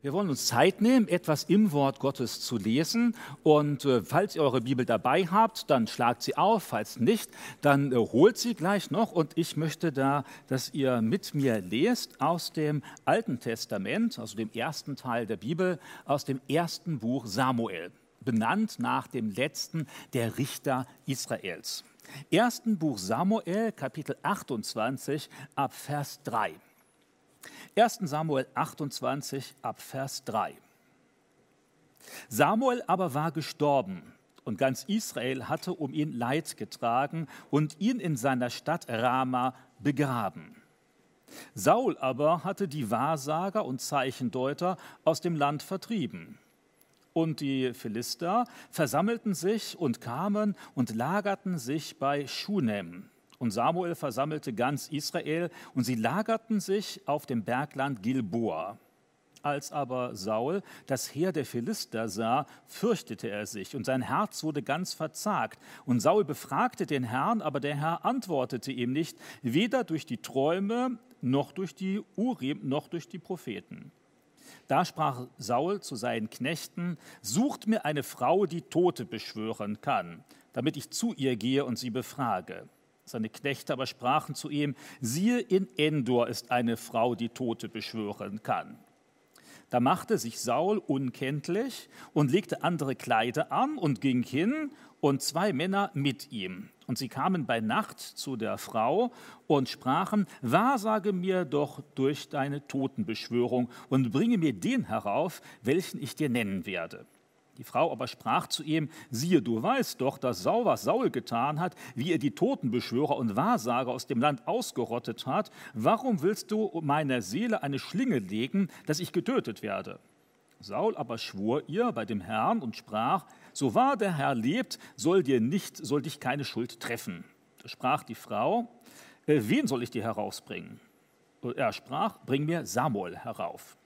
Wir wollen uns Zeit nehmen, etwas im Wort Gottes zu lesen. Und äh, falls ihr eure Bibel dabei habt, dann schlagt sie auf. Falls nicht, dann äh, holt sie gleich noch. Und ich möchte da, dass ihr mit mir lest aus dem Alten Testament, also dem ersten Teil der Bibel, aus dem ersten Buch Samuel, benannt nach dem letzten der Richter Israels. Ersten Buch Samuel, Kapitel 28, ab Vers 3. 1 Samuel 28 ab Vers 3. Samuel aber war gestorben und ganz Israel hatte um ihn Leid getragen und ihn in seiner Stadt Rama begraben. Saul aber hatte die Wahrsager und Zeichendeuter aus dem Land vertrieben. Und die Philister versammelten sich und kamen und lagerten sich bei Schunem. Und Samuel versammelte ganz Israel und sie lagerten sich auf dem Bergland Gilboa. Als aber Saul das Heer der Philister sah, fürchtete er sich und sein Herz wurde ganz verzagt. Und Saul befragte den Herrn, aber der Herr antwortete ihm nicht, weder durch die Träume noch durch die Urim noch durch die Propheten. Da sprach Saul zu seinen Knechten, sucht mir eine Frau, die Tote beschwören kann, damit ich zu ihr gehe und sie befrage. Seine Knechte aber sprachen zu ihm, siehe, in Endor ist eine Frau, die Tote beschwören kann. Da machte sich Saul unkenntlich und legte andere Kleider an und ging hin und zwei Männer mit ihm. Und sie kamen bei Nacht zu der Frau und sprachen, wahrsage mir doch durch deine Totenbeschwörung und bringe mir den herauf, welchen ich dir nennen werde. Die Frau aber sprach zu ihm, siehe, du weißt doch, dass Saul, was Saul getan hat, wie er die Totenbeschwörer und Wahrsager aus dem Land ausgerottet hat. Warum willst du meiner Seele eine Schlinge legen, dass ich getötet werde? Saul aber schwor ihr bei dem Herrn und sprach, so wahr der Herr lebt, soll dir nicht, soll dich keine Schuld treffen. Da sprach die Frau, äh, wen soll ich dir herausbringen? Er sprach, bring mir Samuel herauf.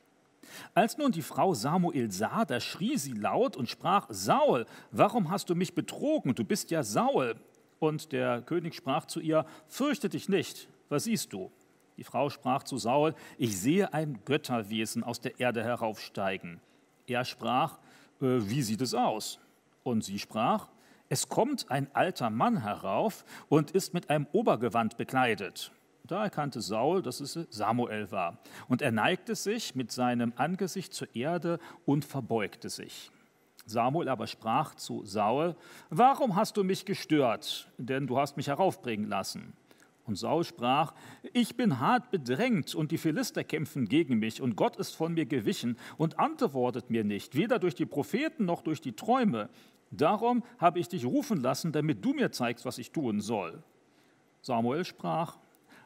Als nun die Frau Samuel sah, da schrie sie laut und sprach, Saul, warum hast du mich betrogen? Du bist ja Saul. Und der König sprach zu ihr, fürchte dich nicht, was siehst du? Die Frau sprach zu Saul, ich sehe ein Götterwesen aus der Erde heraufsteigen. Er sprach, äh, wie sieht es aus? Und sie sprach, es kommt ein alter Mann herauf und ist mit einem Obergewand bekleidet. Da erkannte Saul, dass es Samuel war. Und er neigte sich mit seinem Angesicht zur Erde und verbeugte sich. Samuel aber sprach zu Saul, warum hast du mich gestört? Denn du hast mich heraufbringen lassen. Und Saul sprach, ich bin hart bedrängt und die Philister kämpfen gegen mich und Gott ist von mir gewichen und antwortet mir nicht, weder durch die Propheten noch durch die Träume. Darum habe ich dich rufen lassen, damit du mir zeigst, was ich tun soll. Samuel sprach,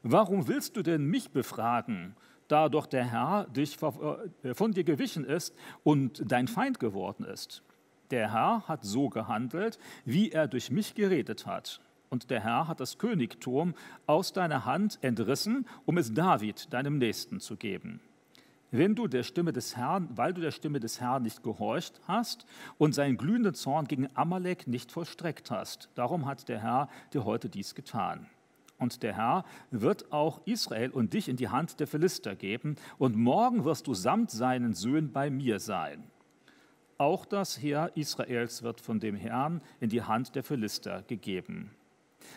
Warum willst du denn mich befragen, da doch der Herr dich äh, von dir gewichen ist und dein Feind geworden ist? Der Herr hat so gehandelt, wie er durch mich geredet hat. Und der Herr hat das Königtum aus deiner Hand entrissen, um es David, deinem Nächsten, zu geben. Wenn du der Stimme des Herrn, weil du der Stimme des Herrn nicht gehorcht hast und seinen glühenden Zorn gegen Amalek nicht vollstreckt hast, darum hat der Herr dir heute dies getan. Und der Herr wird auch Israel und dich in die Hand der Philister geben, und morgen wirst du samt seinen Söhnen bei mir sein. Auch das Heer Israels wird von dem Herrn in die Hand der Philister gegeben.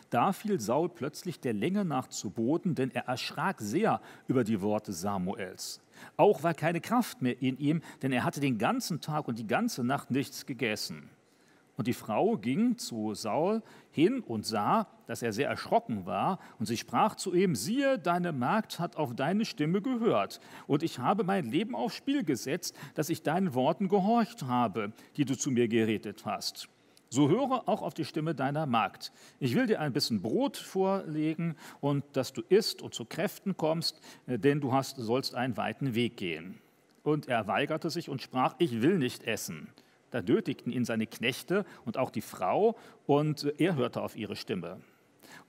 Da fiel Saul plötzlich der Länge nach zu Boden, denn er erschrak sehr über die Worte Samuels. Auch war keine Kraft mehr in ihm, denn er hatte den ganzen Tag und die ganze Nacht nichts gegessen. Und die Frau ging zu Saul hin und sah, dass er sehr erschrocken war, und sie sprach zu ihm, siehe, deine Magd hat auf deine Stimme gehört, und ich habe mein Leben aufs Spiel gesetzt, dass ich deinen Worten gehorcht habe, die du zu mir geredet hast. So höre auch auf die Stimme deiner Magd. Ich will dir ein bisschen Brot vorlegen und dass du isst und zu Kräften kommst, denn du hast, sollst einen weiten Weg gehen. Und er weigerte sich und sprach, ich will nicht essen. Da nötigten ihn seine Knechte und auch die Frau, und er hörte auf ihre Stimme.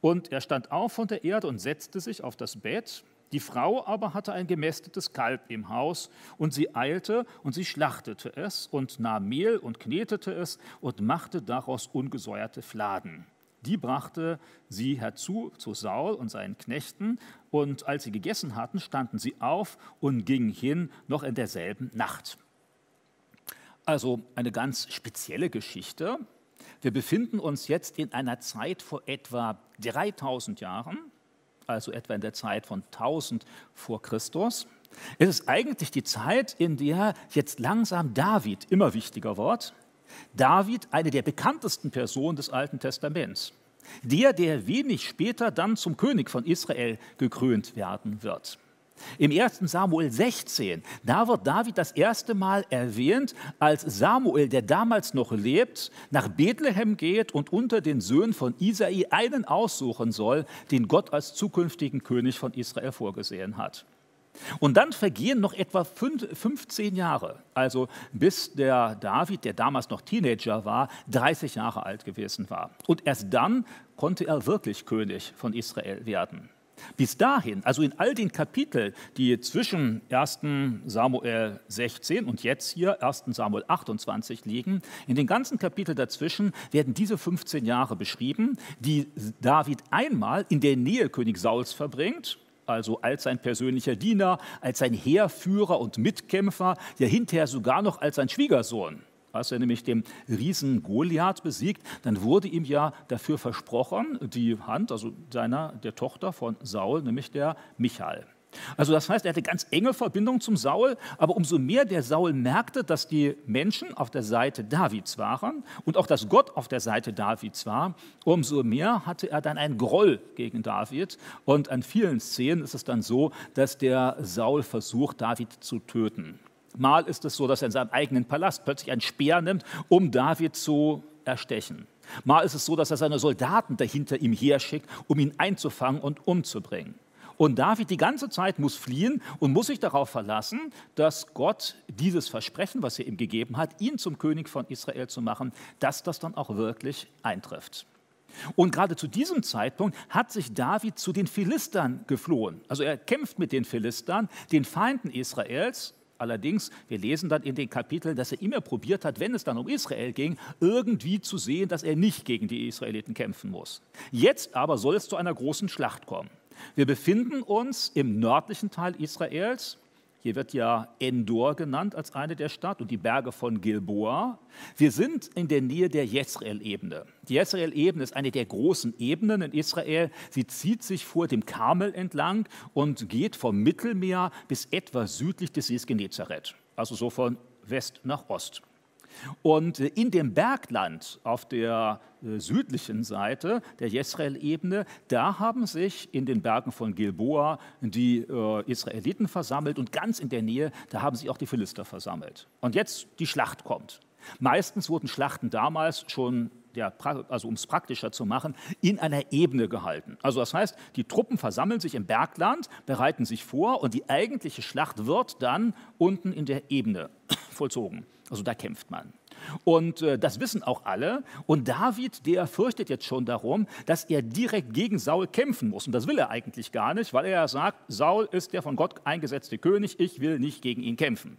Und er stand auf von der Erde und setzte sich auf das Bett. Die Frau aber hatte ein gemästetes Kalb im Haus, und sie eilte und sie schlachtete es und nahm Mehl und knetete es und machte daraus ungesäuerte Fladen. die brachte sie herzu zu Saul und seinen Knechten, und als sie gegessen hatten, standen sie auf und gingen hin, noch in derselben Nacht. Also eine ganz spezielle Geschichte. Wir befinden uns jetzt in einer Zeit vor etwa 3000 Jahren, also etwa in der Zeit von 1000 vor Christus. Es ist eigentlich die Zeit, in der jetzt langsam David immer wichtiger wird. David, eine der bekanntesten Personen des Alten Testaments. Der, der wenig später dann zum König von Israel gekrönt werden wird. Im 1. Samuel 16, da wird David das erste Mal erwähnt, als Samuel, der damals noch lebt, nach Bethlehem geht und unter den Söhnen von Isai einen aussuchen soll, den Gott als zukünftigen König von Israel vorgesehen hat. Und dann vergehen noch etwa 15 Jahre, also bis der David, der damals noch Teenager war, 30 Jahre alt gewesen war. Und erst dann konnte er wirklich König von Israel werden. Bis dahin, also in all den Kapiteln, die zwischen 1. Samuel 16 und jetzt hier 1. Samuel 28 liegen, in den ganzen Kapiteln dazwischen werden diese 15 Jahre beschrieben, die David einmal in der Nähe König Sauls verbringt, also als sein persönlicher Diener, als sein Heerführer und Mitkämpfer, ja hinterher sogar noch als sein Schwiegersohn. Als er nämlich den Riesen Goliath besiegt, dann wurde ihm ja dafür versprochen, die Hand, also seiner, der Tochter von Saul, nämlich der Michael. Also das heißt, er hatte ganz enge Verbindung zum Saul, aber umso mehr der Saul merkte, dass die Menschen auf der Seite Davids waren und auch dass Gott auf der Seite Davids war, umso mehr hatte er dann einen Groll gegen David. Und an vielen Szenen ist es dann so, dass der Saul versucht, David zu töten. Mal ist es so, dass er in seinem eigenen Palast plötzlich einen Speer nimmt, um David zu erstechen. Mal ist es so, dass er seine Soldaten dahinter ihm herschickt, um ihn einzufangen und umzubringen. Und David die ganze Zeit muss fliehen und muss sich darauf verlassen, dass Gott dieses Versprechen, was er ihm gegeben hat, ihn zum König von Israel zu machen, dass das dann auch wirklich eintrifft. Und gerade zu diesem Zeitpunkt hat sich David zu den Philistern geflohen. Also er kämpft mit den Philistern, den Feinden Israels. Allerdings, wir lesen dann in den Kapiteln, dass er immer probiert hat, wenn es dann um Israel ging, irgendwie zu sehen, dass er nicht gegen die Israeliten kämpfen muss. Jetzt aber soll es zu einer großen Schlacht kommen. Wir befinden uns im nördlichen Teil Israels. Hier wird ja Endor genannt als eine der Stadt und die Berge von Gilboa. Wir sind in der Nähe der Jezreel-Ebene. Die Jezreel-Ebene ist eine der großen Ebenen in Israel. Sie zieht sich vor dem Karmel entlang und geht vom Mittelmeer bis etwa südlich des Sees Genezareth, also so von West nach Ost. Und in dem Bergland auf der äh, südlichen Seite der Jezreel-Ebene, da haben sich in den Bergen von Gilboa die äh, Israeliten versammelt und ganz in der Nähe, da haben sich auch die Philister versammelt. Und jetzt die Schlacht kommt. Meistens wurden Schlachten damals schon ja, also um es praktischer zu machen, in einer Ebene gehalten. Also das heißt, die Truppen versammeln sich im Bergland, bereiten sich vor und die eigentliche Schlacht wird dann unten in der Ebene vollzogen. Also da kämpft man. Und äh, das wissen auch alle. Und David, der fürchtet jetzt schon darum, dass er direkt gegen Saul kämpfen muss. Und das will er eigentlich gar nicht, weil er ja sagt, Saul ist der von Gott eingesetzte König, ich will nicht gegen ihn kämpfen.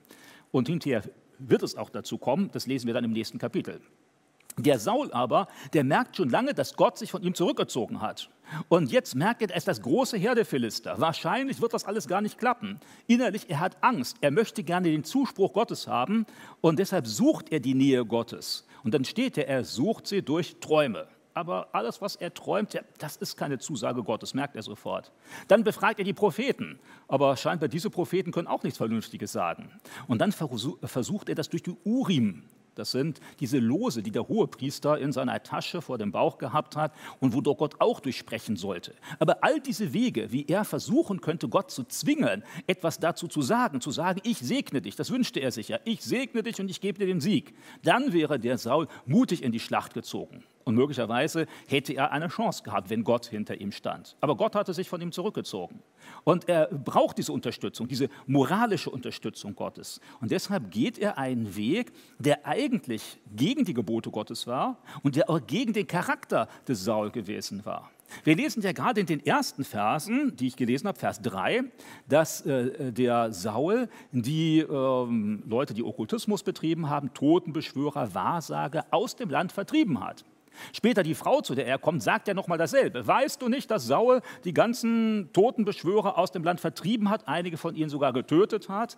Und hinterher wird es auch dazu kommen, das lesen wir dann im nächsten Kapitel. Der Saul aber, der merkt schon lange, dass Gott sich von ihm zurückgezogen hat. Und jetzt merkt er, er ist das große Heer der Philister. Wahrscheinlich wird das alles gar nicht klappen. Innerlich, er hat Angst. Er möchte gerne den Zuspruch Gottes haben und deshalb sucht er die Nähe Gottes. Und dann steht er, er sucht sie durch Träume. Aber alles, was er träumt, das ist keine Zusage Gottes, merkt er sofort. Dann befragt er die Propheten. Aber scheinbar diese Propheten können auch nichts Vernünftiges sagen. Und dann versucht er das durch die Urim das sind diese Lose, die der Hohepriester in seiner Tasche vor dem Bauch gehabt hat und wo doch Gott auch durchsprechen sollte. Aber all diese Wege, wie er versuchen könnte, Gott zu zwingen, etwas dazu zu sagen, zu sagen, ich segne dich, das wünschte er sich ja, ich segne dich und ich gebe dir den Sieg, dann wäre der Saul mutig in die Schlacht gezogen. Und möglicherweise hätte er eine Chance gehabt, wenn Gott hinter ihm stand. Aber Gott hatte sich von ihm zurückgezogen. Und er braucht diese Unterstützung, diese moralische Unterstützung Gottes. Und deshalb geht er einen Weg, der eigentlich gegen die Gebote Gottes war und der auch gegen den Charakter des Saul gewesen war. Wir lesen ja gerade in den ersten Versen, die ich gelesen habe, Vers 3, dass äh, der Saul die äh, Leute, die Okkultismus betrieben haben, Totenbeschwörer, Wahrsager aus dem Land vertrieben hat. Später die Frau, zu der er kommt, sagt ja nochmal dasselbe. Weißt du nicht, dass Saul die ganzen Totenbeschwörer aus dem Land vertrieben hat, einige von ihnen sogar getötet hat?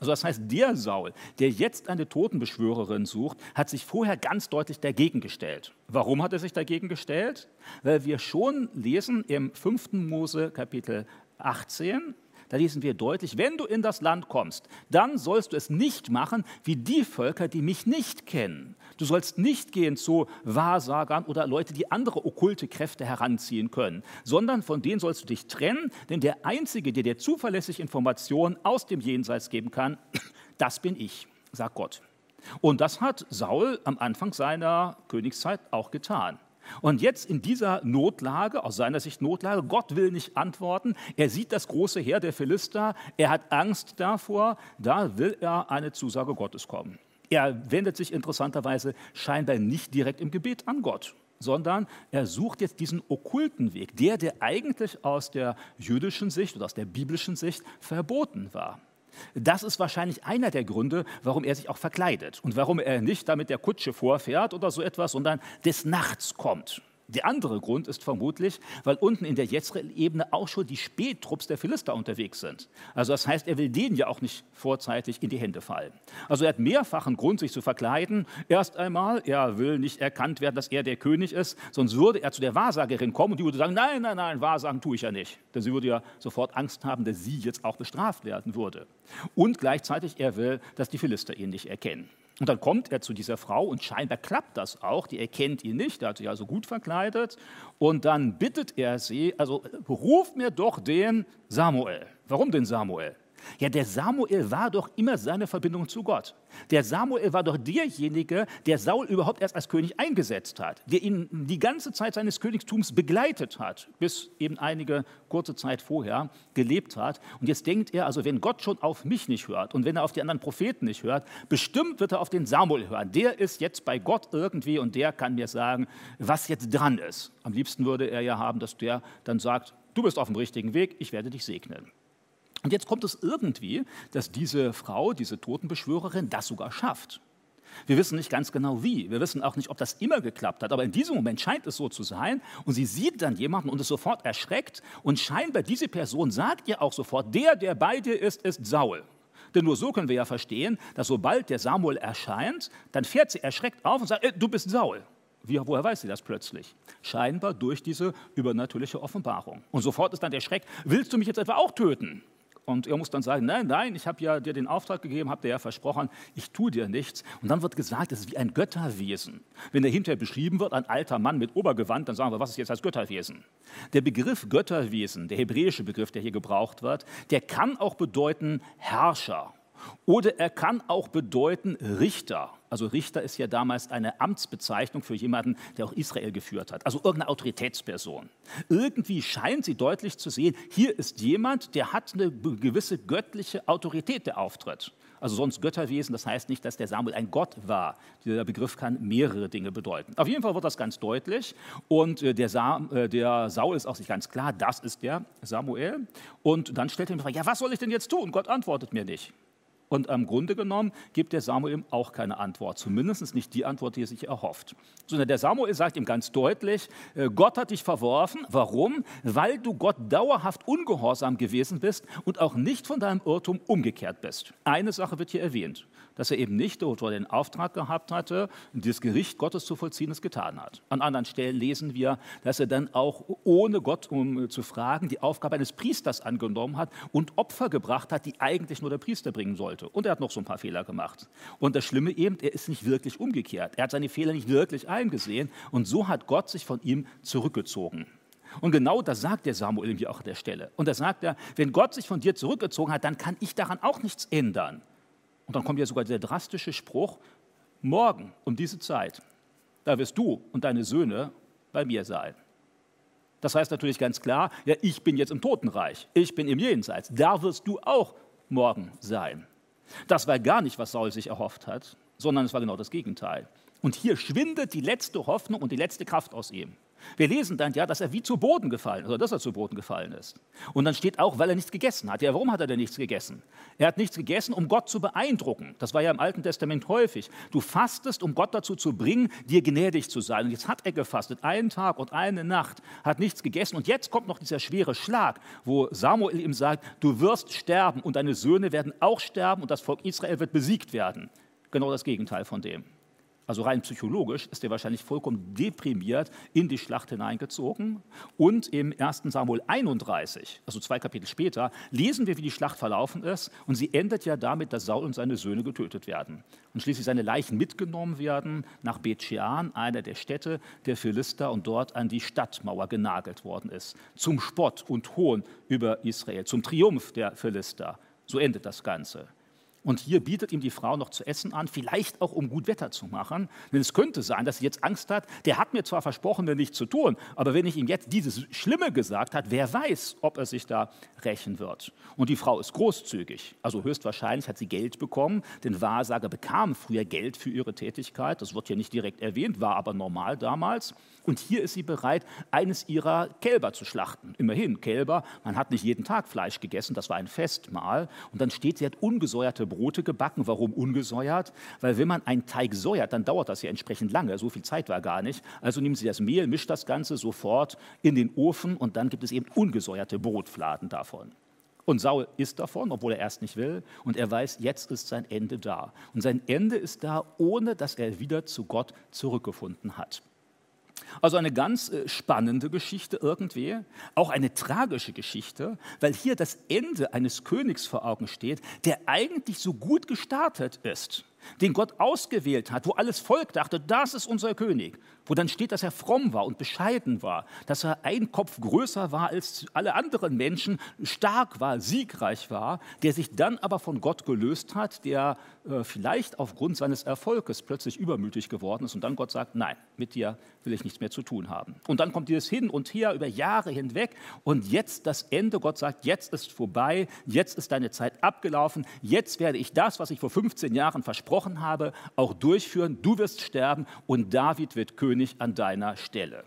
Also das heißt, der Saul, der jetzt eine Totenbeschwörerin sucht, hat sich vorher ganz deutlich dagegen gestellt. Warum hat er sich dagegen gestellt? Weil wir schon lesen im 5. Mose Kapitel 18, da lesen wir deutlich, wenn du in das Land kommst, dann sollst du es nicht machen wie die Völker, die mich nicht kennen. Du sollst nicht gehen zu Wahrsagern oder Leute, die andere okkulte Kräfte heranziehen können, sondern von denen sollst du dich trennen, denn der Einzige, der dir zuverlässig Informationen aus dem Jenseits geben kann, das bin ich, sagt Gott. Und das hat Saul am Anfang seiner Königszeit auch getan. Und jetzt in dieser Notlage, aus seiner Sicht Notlage, Gott will nicht antworten, er sieht das große Heer der Philister, er hat Angst davor, da will er eine Zusage Gottes kommen. Er wendet sich interessanterweise scheinbar nicht direkt im Gebet an Gott, sondern er sucht jetzt diesen okkulten Weg, der, der eigentlich aus der jüdischen Sicht oder aus der biblischen Sicht verboten war. Das ist wahrscheinlich einer der Gründe, warum er sich auch verkleidet und warum er nicht damit der Kutsche vorfährt oder so etwas, sondern des Nachts kommt. Der andere Grund ist vermutlich, weil unten in der Jezreel-Ebene auch schon die Spättrupps der Philister unterwegs sind. Also das heißt, er will denen ja auch nicht vorzeitig in die Hände fallen. Also er hat mehrfachen Grund, sich zu verkleiden. Erst einmal, er will nicht erkannt werden, dass er der König ist, sonst würde er zu der Wahrsagerin kommen und die würde sagen, nein, nein, nein, Wahrsagen tue ich ja nicht. Denn sie würde ja sofort Angst haben, dass sie jetzt auch bestraft werden würde. Und gleichzeitig, er will, dass die Philister ihn nicht erkennen. Und dann kommt er zu dieser Frau und scheinbar klappt das auch. Die erkennt ihn nicht, er hat sich also gut verkleidet. Und dann bittet er sie, also ruf mir doch den Samuel. Warum den Samuel? Ja, der Samuel war doch immer seine Verbindung zu Gott. Der Samuel war doch derjenige, der Saul überhaupt erst als König eingesetzt hat, der ihn die ganze Zeit seines Königtums begleitet hat, bis eben einige kurze Zeit vorher gelebt hat. Und jetzt denkt er, also wenn Gott schon auf mich nicht hört und wenn er auf die anderen Propheten nicht hört, bestimmt wird er auf den Samuel hören. Der ist jetzt bei Gott irgendwie und der kann mir sagen, was jetzt dran ist. Am liebsten würde er ja haben, dass der dann sagt, du bist auf dem richtigen Weg, ich werde dich segnen. Und jetzt kommt es irgendwie, dass diese Frau, diese Totenbeschwörerin, das sogar schafft. Wir wissen nicht ganz genau wie. Wir wissen auch nicht, ob das immer geklappt hat. Aber in diesem Moment scheint es so zu sein. Und sie sieht dann jemanden und ist sofort erschreckt. Und scheinbar diese Person sagt ihr auch sofort, der, der bei dir ist, ist Saul. Denn nur so können wir ja verstehen, dass sobald der Samuel erscheint, dann fährt sie erschreckt auf und sagt, äh, du bist Saul. Wie, woher weiß sie das plötzlich? Scheinbar durch diese übernatürliche Offenbarung. Und sofort ist dann der Schreck, willst du mich jetzt etwa auch töten? Und er muss dann sagen, nein, nein, ich habe ja dir den Auftrag gegeben, habe dir ja versprochen, ich tue dir nichts. Und dann wird gesagt, es ist wie ein Götterwesen. Wenn er hinterher beschrieben wird, ein alter Mann mit Obergewand, dann sagen wir, was ist jetzt als Götterwesen? Der Begriff Götterwesen, der hebräische Begriff, der hier gebraucht wird, der kann auch bedeuten Herrscher oder er kann auch bedeuten Richter. Also Richter ist ja damals eine Amtsbezeichnung für jemanden, der auch Israel geführt hat. Also irgendeine Autoritätsperson. Irgendwie scheint sie deutlich zu sehen, hier ist jemand, der hat eine gewisse göttliche Autorität, der auftritt. Also sonst Götterwesen, das heißt nicht, dass der Samuel ein Gott war. Der Begriff kann mehrere Dinge bedeuten. Auf jeden Fall wird das ganz deutlich und äh, der, Sam, äh, der Saul ist auch sich ganz klar, das ist der Samuel. Und dann stellt er mir die Frage, ja, was soll ich denn jetzt tun? Gott antwortet mir nicht. Und im Grunde genommen gibt der Samuel ihm auch keine Antwort, zumindest nicht die Antwort, die er sich erhofft. Sondern der Samuel sagt ihm ganz deutlich, äh, Gott hat dich verworfen. Warum? Weil du Gott dauerhaft ungehorsam gewesen bist und auch nicht von deinem Irrtum umgekehrt bist. Eine Sache wird hier erwähnt dass er eben nicht wo er den Auftrag gehabt hatte, das Gericht Gottes zu vollziehen, es getan hat. An anderen Stellen lesen wir, dass er dann auch ohne Gott, um zu fragen, die Aufgabe eines Priesters angenommen hat und Opfer gebracht hat, die eigentlich nur der Priester bringen sollte. Und er hat noch so ein paar Fehler gemacht. Und das Schlimme eben, er ist nicht wirklich umgekehrt. Er hat seine Fehler nicht wirklich eingesehen und so hat Gott sich von ihm zurückgezogen. Und genau das sagt der Samuel hier auch an der Stelle. Und da sagt er, wenn Gott sich von dir zurückgezogen hat, dann kann ich daran auch nichts ändern. Und dann kommt ja sogar der drastische Spruch, morgen um diese Zeit, da wirst du und deine Söhne bei mir sein. Das heißt natürlich ganz klar, ja, ich bin jetzt im Totenreich, ich bin im Jenseits, da wirst du auch morgen sein. Das war gar nicht, was Saul sich erhofft hat, sondern es war genau das Gegenteil. Und hier schwindet die letzte Hoffnung und die letzte Kraft aus ihm. Wir lesen dann ja, dass er wie zu Boden gefallen ist, oder dass er zu Boden gefallen ist. Und dann steht auch, weil er nichts gegessen hat. Ja, warum hat er denn nichts gegessen? Er hat nichts gegessen, um Gott zu beeindrucken. Das war ja im Alten Testament häufig. Du fastest, um Gott dazu zu bringen, dir gnädig zu sein. Und jetzt hat er gefastet, einen Tag und eine Nacht, hat nichts gegessen. Und jetzt kommt noch dieser schwere Schlag, wo Samuel ihm sagt, du wirst sterben und deine Söhne werden auch sterben und das Volk Israel wird besiegt werden. Genau das Gegenteil von dem. Also rein psychologisch ist er wahrscheinlich vollkommen deprimiert in die Schlacht hineingezogen. Und im 1. Samuel 31, also zwei Kapitel später, lesen wir, wie die Schlacht verlaufen ist. Und sie endet ja damit, dass Saul und seine Söhne getötet werden. Und schließlich seine Leichen mitgenommen werden nach Bet-Shean, einer der Städte der Philister, und dort an die Stadtmauer genagelt worden ist. Zum Spott und Hohn über Israel, zum Triumph der Philister. So endet das Ganze. Und hier bietet ihm die Frau noch zu essen an, vielleicht auch um gut Wetter zu machen. Denn es könnte sein, dass sie jetzt Angst hat, der hat mir zwar versprochen, mir nichts zu tun, aber wenn ich ihm jetzt dieses Schlimme gesagt hat, wer weiß, ob er sich da rächen wird. Und die Frau ist großzügig. Also höchstwahrscheinlich hat sie Geld bekommen, denn Wahrsager bekamen früher Geld für ihre Tätigkeit. Das wird hier nicht direkt erwähnt, war aber normal damals. Und hier ist sie bereit, eines ihrer Kälber zu schlachten. Immerhin, Kälber, man hat nicht jeden Tag Fleisch gegessen, das war ein Festmahl. Und dann steht, sie hat ungesäuerte Brote gebacken. Warum ungesäuert? Weil wenn man einen Teig säuert, dann dauert das ja entsprechend lange. So viel Zeit war gar nicht. Also nehmen Sie das Mehl, mischt das Ganze sofort in den Ofen und dann gibt es eben ungesäuerte Brotfladen davon. Und Saul isst davon, obwohl er erst nicht will. Und er weiß, jetzt ist sein Ende da. Und sein Ende ist da, ohne dass er wieder zu Gott zurückgefunden hat. Also eine ganz äh, spannende Geschichte irgendwie, auch eine tragische Geschichte, weil hier das Ende eines Königs vor Augen steht, der eigentlich so gut gestartet ist den Gott ausgewählt hat, wo alles Volk dachte, das ist unser König, wo dann steht, dass er fromm war und bescheiden war, dass er ein Kopf größer war als alle anderen Menschen, stark war, siegreich war, der sich dann aber von Gott gelöst hat, der äh, vielleicht aufgrund seines Erfolges plötzlich übermütig geworden ist und dann Gott sagt, nein, mit dir will ich nichts mehr zu tun haben. Und dann kommt dieses Hin und Her über Jahre hinweg und jetzt das Ende, Gott sagt, jetzt ist vorbei, jetzt ist deine Zeit abgelaufen, jetzt werde ich das, was ich vor 15 Jahren versprochen habe, auch durchführen. Du wirst sterben und David wird König an deiner Stelle.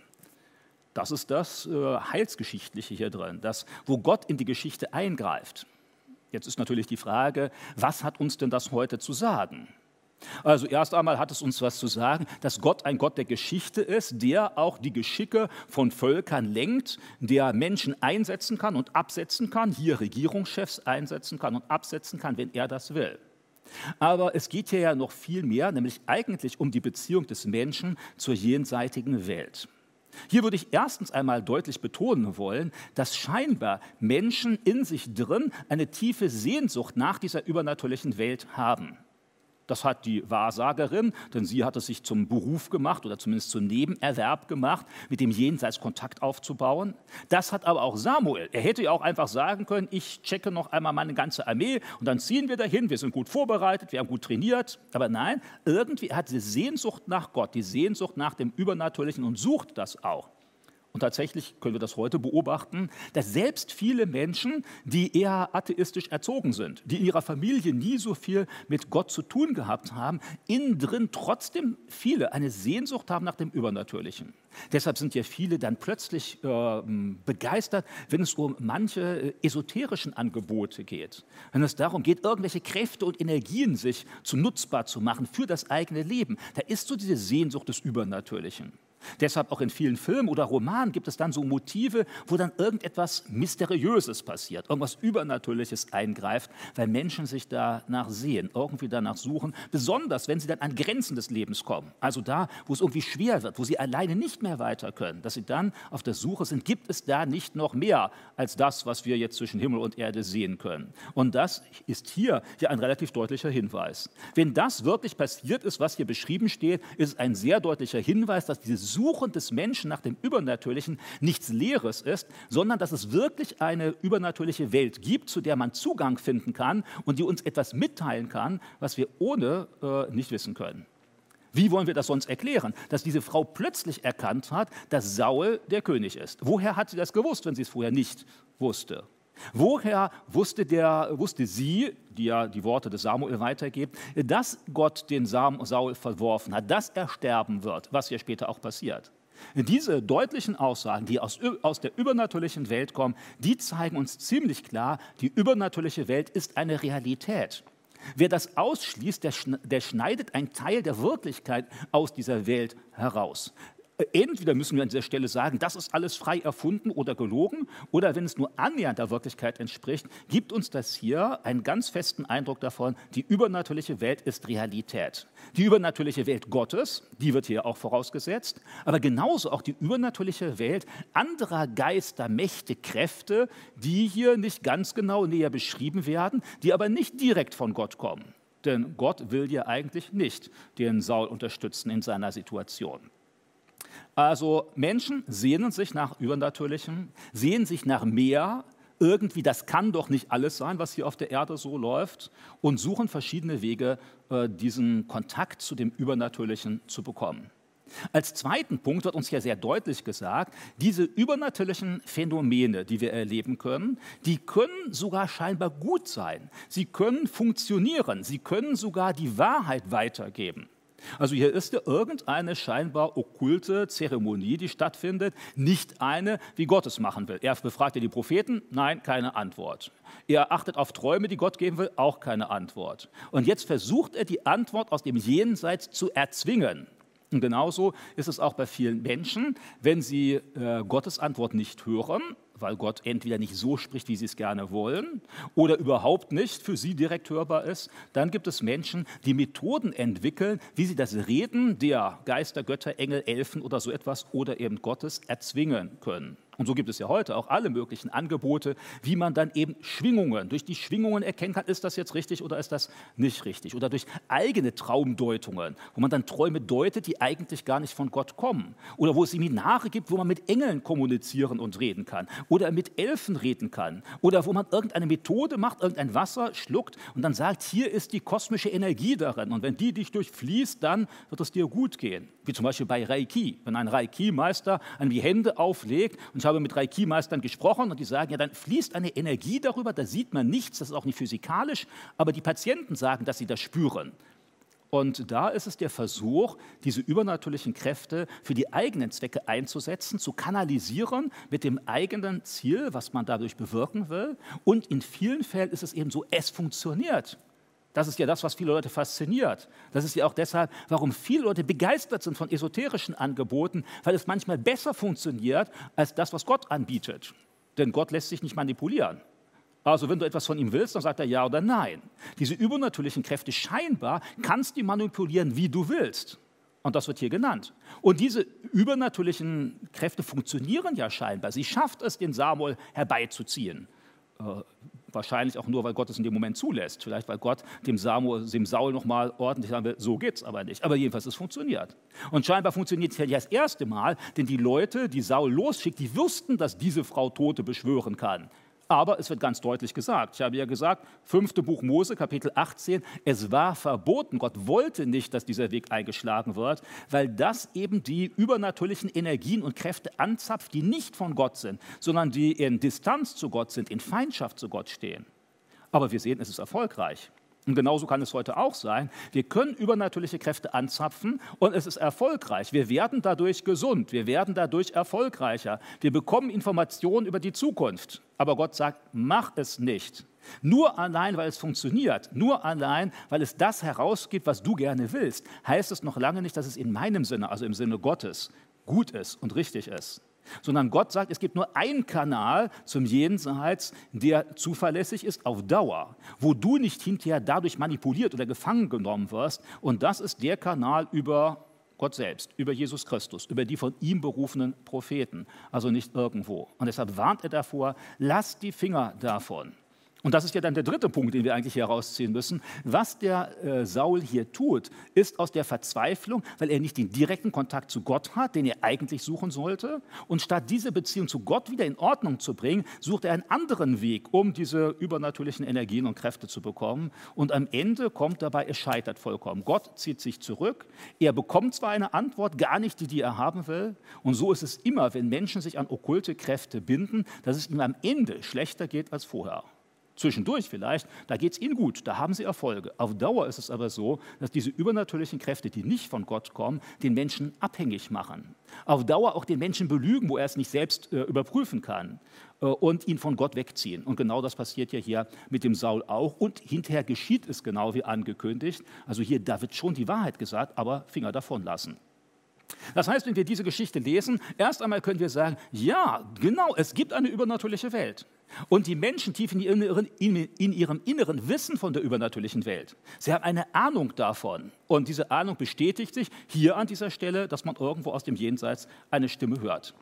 Das ist das äh, Heilsgeschichtliche hier drin, das, wo Gott in die Geschichte eingreift. Jetzt ist natürlich die Frage, was hat uns denn das heute zu sagen? Also erst einmal hat es uns was zu sagen, dass Gott ein Gott der Geschichte ist, der auch die Geschicke von Völkern lenkt, der Menschen einsetzen kann und absetzen kann, hier Regierungschefs einsetzen kann und absetzen kann, wenn er das will. Aber es geht hier ja noch viel mehr, nämlich eigentlich um die Beziehung des Menschen zur jenseitigen Welt. Hier würde ich erstens einmal deutlich betonen wollen, dass scheinbar Menschen in sich drin eine tiefe Sehnsucht nach dieser übernatürlichen Welt haben. Das hat die Wahrsagerin, denn sie hat es sich zum Beruf gemacht oder zumindest zum Nebenerwerb gemacht, mit dem Jenseits Kontakt aufzubauen. Das hat aber auch Samuel. Er hätte ja auch einfach sagen können, ich checke noch einmal meine ganze Armee und dann ziehen wir dahin, wir sind gut vorbereitet, wir haben gut trainiert. Aber nein, irgendwie hat sie Sehnsucht nach Gott, die Sehnsucht nach dem Übernatürlichen und sucht das auch. Und tatsächlich können wir das heute beobachten, dass selbst viele Menschen, die eher atheistisch erzogen sind, die in ihrer Familie nie so viel mit Gott zu tun gehabt haben, innen drin trotzdem viele eine Sehnsucht haben nach dem Übernatürlichen. Deshalb sind ja viele dann plötzlich äh, begeistert, wenn es um manche äh, esoterischen Angebote geht. Wenn es darum geht, irgendwelche Kräfte und Energien sich zu nutzbar zu machen für das eigene Leben. Da ist so diese Sehnsucht des Übernatürlichen. Deshalb auch in vielen Filmen oder Romanen gibt es dann so Motive, wo dann irgendetwas Mysteriöses passiert, irgendwas Übernatürliches eingreift, weil Menschen sich danach sehen, irgendwie danach suchen, besonders wenn sie dann an Grenzen des Lebens kommen. Also da, wo es irgendwie schwer wird, wo sie alleine nicht mehr weiter können, dass sie dann auf der Suche sind, gibt es da nicht noch mehr als das, was wir jetzt zwischen Himmel und Erde sehen können. Und das ist hier ja ein relativ deutlicher Hinweis. Wenn das wirklich passiert ist, was hier beschrieben steht, ist es ein sehr deutlicher Hinweis, dass dieses Suchen des Menschen nach dem Übernatürlichen nichts Leeres ist, sondern dass es wirklich eine übernatürliche Welt gibt, zu der man Zugang finden kann und die uns etwas mitteilen kann, was wir ohne äh, nicht wissen können. Wie wollen wir das sonst erklären? Dass diese Frau plötzlich erkannt hat, dass Saul der König ist. Woher hat sie das gewusst, wenn sie es vorher nicht wusste? Woher wusste, der, wusste sie, die ja die Worte des Samuel weitergibt, dass Gott den Saul verworfen hat, dass er sterben wird, was ja später auch passiert? Diese deutlichen Aussagen, die aus, aus der übernatürlichen Welt kommen, die zeigen uns ziemlich klar, die übernatürliche Welt ist eine Realität. Wer das ausschließt, der, der schneidet einen Teil der Wirklichkeit aus dieser Welt heraus. Entweder müssen wir an dieser Stelle sagen, das ist alles frei erfunden oder gelogen, oder wenn es nur annähernd der Wirklichkeit entspricht, gibt uns das hier einen ganz festen Eindruck davon, die übernatürliche Welt ist Realität. Die übernatürliche Welt Gottes, die wird hier auch vorausgesetzt, aber genauso auch die übernatürliche Welt anderer Geister, Mächte, Kräfte, die hier nicht ganz genau näher beschrieben werden, die aber nicht direkt von Gott kommen. Denn Gott will ja eigentlich nicht den Saul unterstützen in seiner Situation. Also Menschen sehnen sich nach Übernatürlichem, sehnen sich nach mehr. Irgendwie, das kann doch nicht alles sein, was hier auf der Erde so läuft, und suchen verschiedene Wege, äh, diesen Kontakt zu dem Übernatürlichen zu bekommen. Als zweiten Punkt wird uns hier sehr deutlich gesagt, diese übernatürlichen Phänomene, die wir erleben können, die können sogar scheinbar gut sein. Sie können funktionieren. Sie können sogar die Wahrheit weitergeben. Also hier ist ja irgendeine scheinbar okkulte Zeremonie, die stattfindet, nicht eine, wie Gott es machen will. Er befragt ja die Propheten, nein, keine Antwort. Er achtet auf Träume, die Gott geben will, auch keine Antwort. Und jetzt versucht er die Antwort aus dem Jenseits zu erzwingen. Und genauso ist es auch bei vielen Menschen, wenn sie äh, Gottes Antwort nicht hören, weil Gott entweder nicht so spricht, wie sie es gerne wollen, oder überhaupt nicht für sie direkt hörbar ist, dann gibt es Menschen, die Methoden entwickeln, wie sie das Reden der Geister, Götter, Engel, Elfen oder so etwas oder eben Gottes erzwingen können. Und so gibt es ja heute auch alle möglichen Angebote, wie man dann eben Schwingungen, durch die Schwingungen erkennen kann, ist das jetzt richtig oder ist das nicht richtig. Oder durch eigene Traumdeutungen, wo man dann Träume deutet, die eigentlich gar nicht von Gott kommen. Oder wo es Seminare gibt, wo man mit Engeln kommunizieren und reden kann. Oder mit Elfen reden kann. Oder wo man irgendeine Methode macht, irgendein Wasser schluckt und dann sagt, hier ist die kosmische Energie darin. Und wenn die dich durchfließt, dann wird es dir gut gehen. Wie zum Beispiel bei Reiki. Wenn ein Reiki-Meister an die Hände auflegt und habe mit Reiki-Meistern gesprochen und die sagen, ja, dann fließt eine Energie darüber, da sieht man nichts, das ist auch nicht physikalisch, aber die Patienten sagen, dass sie das spüren. Und da ist es der Versuch, diese übernatürlichen Kräfte für die eigenen Zwecke einzusetzen, zu kanalisieren mit dem eigenen Ziel, was man dadurch bewirken will. Und in vielen Fällen ist es eben so, es funktioniert. Das ist ja das, was viele Leute fasziniert. Das ist ja auch deshalb, warum viele Leute begeistert sind von esoterischen Angeboten, weil es manchmal besser funktioniert als das, was Gott anbietet. Denn Gott lässt sich nicht manipulieren. Also wenn du etwas von ihm willst, dann sagt er ja oder nein. Diese übernatürlichen Kräfte scheinbar kannst du manipulieren, wie du willst. Und das wird hier genannt. Und diese übernatürlichen Kräfte funktionieren ja scheinbar. Sie schafft es, den Samuel herbeizuziehen. Wahrscheinlich auch nur, weil Gott es in dem Moment zulässt. Vielleicht, weil Gott dem, Samuel, dem Saul nochmal ordentlich sagen will, so geht es aber nicht. Aber jedenfalls, es funktioniert. Und scheinbar funktioniert es ja das erste Mal, denn die Leute, die Saul losschickt, die wussten, dass diese Frau Tote beschwören kann. Aber es wird ganz deutlich gesagt. Ich habe ja gesagt, fünfte Buch Mose, Kapitel 18, es war verboten. Gott wollte nicht, dass dieser Weg eingeschlagen wird, weil das eben die übernatürlichen Energien und Kräfte anzapft, die nicht von Gott sind, sondern die in Distanz zu Gott sind, in Feindschaft zu Gott stehen. Aber wir sehen, es ist erfolgreich. Und genauso kann es heute auch sein. Wir können übernatürliche Kräfte anzapfen und es ist erfolgreich. Wir werden dadurch gesund, wir werden dadurch erfolgreicher. Wir bekommen Informationen über die Zukunft. Aber Gott sagt, mach es nicht. Nur allein, weil es funktioniert, nur allein, weil es das herausgibt, was du gerne willst, heißt es noch lange nicht, dass es in meinem Sinne, also im Sinne Gottes, gut ist und richtig ist sondern Gott sagt, es gibt nur einen Kanal zum Jenseits, der zuverlässig ist auf Dauer, wo du nicht hinterher dadurch manipuliert oder gefangen genommen wirst. Und das ist der Kanal über Gott selbst, über Jesus Christus, über die von ihm berufenen Propheten, also nicht irgendwo. Und deshalb warnt er davor, lasst die Finger davon. Und das ist ja dann der dritte Punkt, den wir eigentlich herausziehen müssen. Was der äh, Saul hier tut, ist aus der Verzweiflung, weil er nicht den direkten Kontakt zu Gott hat, den er eigentlich suchen sollte. Und statt diese Beziehung zu Gott wieder in Ordnung zu bringen, sucht er einen anderen Weg, um diese übernatürlichen Energien und Kräfte zu bekommen. Und am Ende kommt dabei, es scheitert vollkommen. Gott zieht sich zurück. Er bekommt zwar eine Antwort, gar nicht die, die er haben will. Und so ist es immer, wenn Menschen sich an okkulte Kräfte binden, dass es ihm am Ende schlechter geht als vorher. Zwischendurch vielleicht, da geht es ihnen gut, da haben sie Erfolge. Auf Dauer ist es aber so, dass diese übernatürlichen Kräfte, die nicht von Gott kommen, den Menschen abhängig machen. Auf Dauer auch den Menschen belügen, wo er es nicht selbst äh, überprüfen kann äh, und ihn von Gott wegziehen. Und genau das passiert ja hier mit dem Saul auch. Und hinterher geschieht es genau wie angekündigt. Also hier, da wird schon die Wahrheit gesagt, aber Finger davon lassen. Das heißt, wenn wir diese Geschichte lesen, erst einmal können wir sagen, ja, genau, es gibt eine übernatürliche Welt. Und die Menschen tief in, ihrem, in ihrem Inneren wissen von der übernatürlichen Welt. Sie haben eine Ahnung davon. Und diese Ahnung bestätigt sich hier an dieser Stelle, dass man irgendwo aus dem Jenseits eine Stimme hört.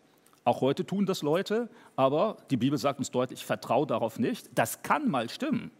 Auch heute tun das Leute, aber die Bibel sagt uns deutlich, vertraue darauf nicht. Das kann mal stimmen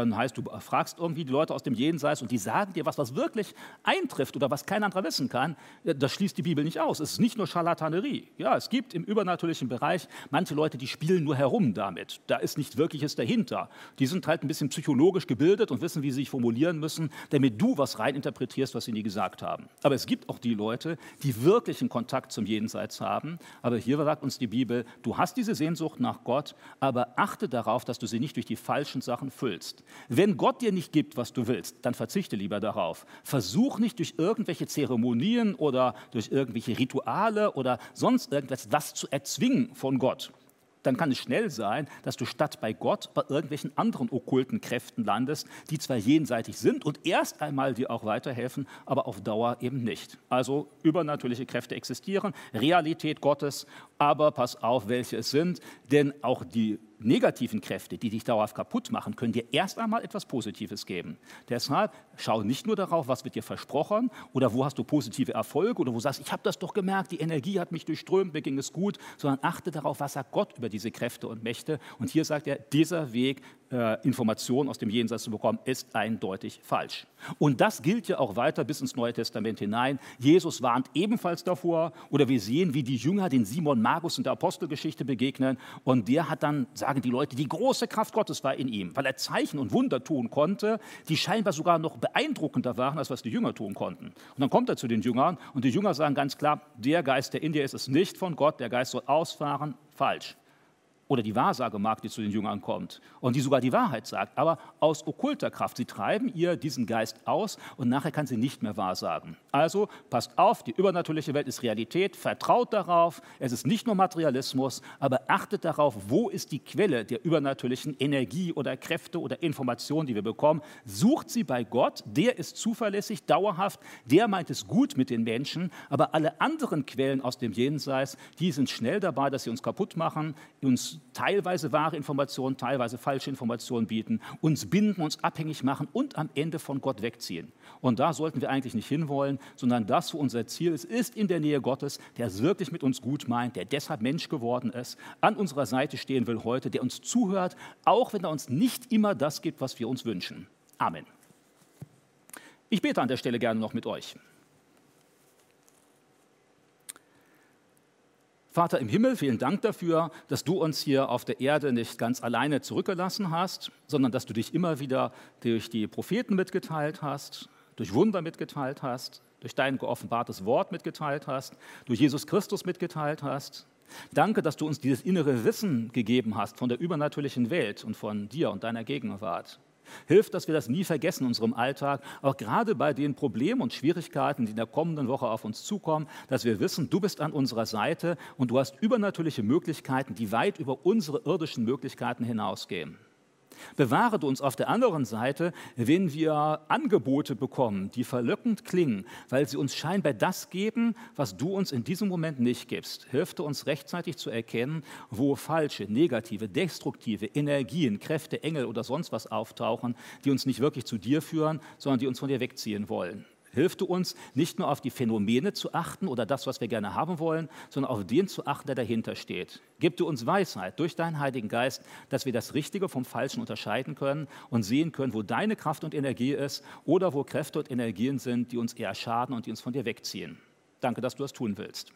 dann heißt, du fragst irgendwie die Leute aus dem Jenseits und die sagen dir was, was wirklich eintrifft oder was kein anderer wissen kann, das schließt die Bibel nicht aus. Es ist nicht nur Scharlatanerie. Ja, es gibt im übernatürlichen Bereich manche Leute, die spielen nur herum damit. Da ist nicht Wirkliches dahinter. Die sind halt ein bisschen psychologisch gebildet und wissen, wie sie sich formulieren müssen, damit du was reininterpretierst, was sie nie gesagt haben. Aber es gibt auch die Leute, die wirklichen Kontakt zum Jenseits haben. Aber hier sagt uns die Bibel, du hast diese Sehnsucht nach Gott, aber achte darauf, dass du sie nicht durch die falschen Sachen füllst. Wenn Gott dir nicht gibt, was du willst, dann verzichte lieber darauf. Versuch nicht durch irgendwelche Zeremonien oder durch irgendwelche Rituale oder sonst irgendwas was zu erzwingen von Gott dann kann es schnell sein, dass du statt bei Gott bei irgendwelchen anderen okkulten Kräften landest, die zwar jenseitig sind und erst einmal dir auch weiterhelfen, aber auf Dauer eben nicht. Also übernatürliche Kräfte existieren, Realität Gottes, aber pass auf, welche es sind, denn auch die negativen Kräfte, die dich dauerhaft kaputt machen, können dir erst einmal etwas Positives geben. Deshalb schau nicht nur darauf, was wird dir versprochen oder wo hast du positive Erfolge oder wo sagst, ich habe das doch gemerkt, die Energie hat mich durchströmt, mir ging es gut, sondern achte darauf, was sagt Gott über diese Kräfte und Mächte. Und hier sagt er, dieser Weg äh, Informationen aus dem Jenseits zu bekommen, ist eindeutig falsch. Und das gilt ja auch weiter bis ins Neue Testament hinein. Jesus warnt ebenfalls davor, oder wir sehen, wie die Jünger den Simon Magus in der Apostelgeschichte begegnen. Und der hat dann, sagen die Leute, die große Kraft Gottes war in ihm, weil er Zeichen und Wunder tun konnte, die scheinbar sogar noch beeindruckender waren, als was die Jünger tun konnten. Und dann kommt er zu den Jüngern und die Jünger sagen ganz klar, der Geist, der in dir ist, ist nicht von Gott, der Geist soll ausfahren. Falsch oder die Wahrsage mag, die zu den Jüngern kommt und die sogar die Wahrheit sagt, aber aus okkulter Kraft. Sie treiben ihr diesen Geist aus und nachher kann sie nicht mehr wahrsagen. Also passt auf, die übernatürliche Welt ist Realität, vertraut darauf, es ist nicht nur Materialismus, aber achtet darauf, wo ist die Quelle der übernatürlichen Energie oder Kräfte oder Informationen, die wir bekommen. Sucht sie bei Gott, der ist zuverlässig, dauerhaft, der meint es gut mit den Menschen, aber alle anderen Quellen aus dem Jenseits, die sind schnell dabei, dass sie uns kaputt machen, uns teilweise wahre Informationen, teilweise falsche Informationen bieten, uns binden, uns abhängig machen und am Ende von Gott wegziehen. Und da sollten wir eigentlich nicht hinwollen, sondern das, wo unser Ziel ist, ist in der Nähe Gottes, der es wirklich mit uns gut meint, der deshalb Mensch geworden ist, an unserer Seite stehen will heute, der uns zuhört, auch wenn er uns nicht immer das gibt, was wir uns wünschen. Amen. Ich bete an der Stelle gerne noch mit euch. Vater im Himmel, vielen Dank dafür, dass du uns hier auf der Erde nicht ganz alleine zurückgelassen hast, sondern dass du dich immer wieder durch die Propheten mitgeteilt hast, durch Wunder mitgeteilt hast, durch dein geoffenbartes Wort mitgeteilt hast, durch Jesus Christus mitgeteilt hast. Danke, dass du uns dieses innere Wissen gegeben hast von der übernatürlichen Welt und von dir und deiner Gegenwart. Hilft, dass wir das nie vergessen in unserem Alltag, auch gerade bei den Problemen und Schwierigkeiten, die in der kommenden Woche auf uns zukommen, dass wir wissen, du bist an unserer Seite und du hast übernatürliche Möglichkeiten, die weit über unsere irdischen Möglichkeiten hinausgehen. Bewahre du uns auf der anderen Seite, wenn wir Angebote bekommen, die verlockend klingen, weil sie uns scheinbar das geben, was du uns in diesem Moment nicht gibst. Hilf du uns rechtzeitig zu erkennen, wo falsche, negative, destruktive Energien, Kräfte, Engel oder sonst was auftauchen, die uns nicht wirklich zu dir führen, sondern die uns von dir wegziehen wollen. Hilf du uns, nicht nur auf die Phänomene zu achten oder das, was wir gerne haben wollen, sondern auf den zu achten, der dahinter steht. Gib du uns Weisheit durch deinen Heiligen Geist, dass wir das Richtige vom Falschen unterscheiden können und sehen können, wo deine Kraft und Energie ist oder wo Kräfte und Energien sind, die uns eher schaden und die uns von dir wegziehen. Danke, dass du das tun willst.